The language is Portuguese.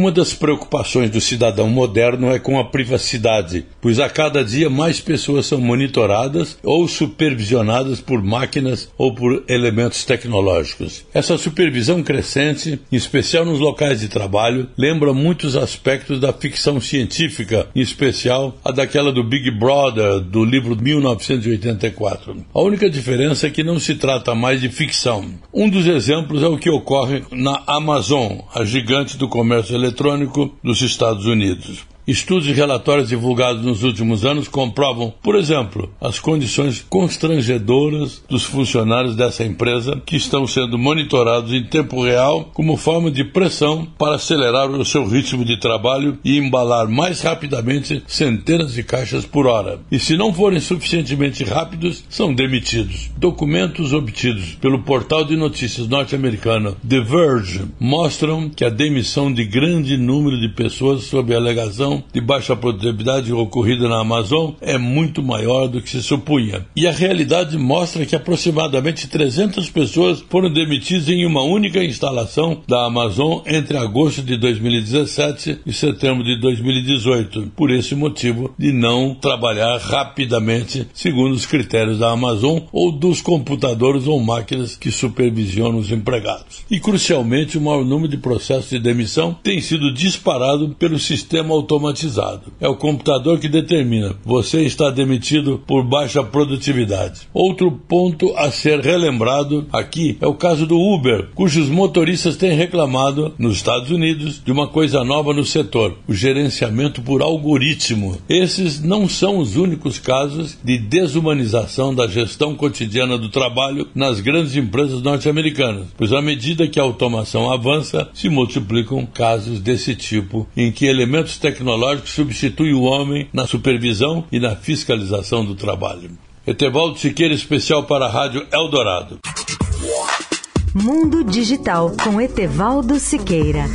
Uma das preocupações do cidadão moderno é com a privacidade, pois a cada dia mais pessoas são monitoradas ou supervisionadas por máquinas ou por elementos tecnológicos. Essa supervisão crescente, em especial nos locais de trabalho, lembra muitos aspectos da ficção científica, em especial a daquela do Big Brother do livro 1984. A única diferença é que não se trata mais de ficção. Um dos exemplos é o que ocorre na Amazon, a gigante do comércio eletrônico dos Estados Unidos. Estudos e relatórios divulgados nos últimos anos comprovam, por exemplo, as condições constrangedoras dos funcionários dessa empresa que estão sendo monitorados em tempo real como forma de pressão para acelerar o seu ritmo de trabalho e embalar mais rapidamente centenas de caixas por hora. E se não forem suficientemente rápidos, são demitidos. Documentos obtidos pelo portal de notícias norte-americano The Verge mostram que a demissão de grande número de pessoas sob a alegação de baixa produtividade ocorrida na Amazon é muito maior do que se supunha. E a realidade mostra que aproximadamente 300 pessoas foram demitidas em uma única instalação da Amazon entre agosto de 2017 e setembro de 2018, por esse motivo de não trabalhar rapidamente segundo os critérios da Amazon ou dos computadores ou máquinas que supervisionam os empregados. E crucialmente, o maior número de processos de demissão tem sido disparado pelo sistema automatizado automatizado. É o computador que determina. Você está demitido por baixa produtividade. Outro ponto a ser relembrado aqui é o caso do Uber, cujos motoristas têm reclamado nos Estados Unidos de uma coisa nova no setor: o gerenciamento por algoritmo. Esses não são os únicos casos de desumanização da gestão cotidiana do trabalho nas grandes empresas norte-americanas, pois à medida que a automação avança, se multiplicam casos desse tipo em que elementos tecnológicos tecnológico substitui o homem na supervisão e na fiscalização do trabalho. Etevaldo Siqueira, especial para a Rádio Eldorado. Mundo Digital com Etevaldo Siqueira.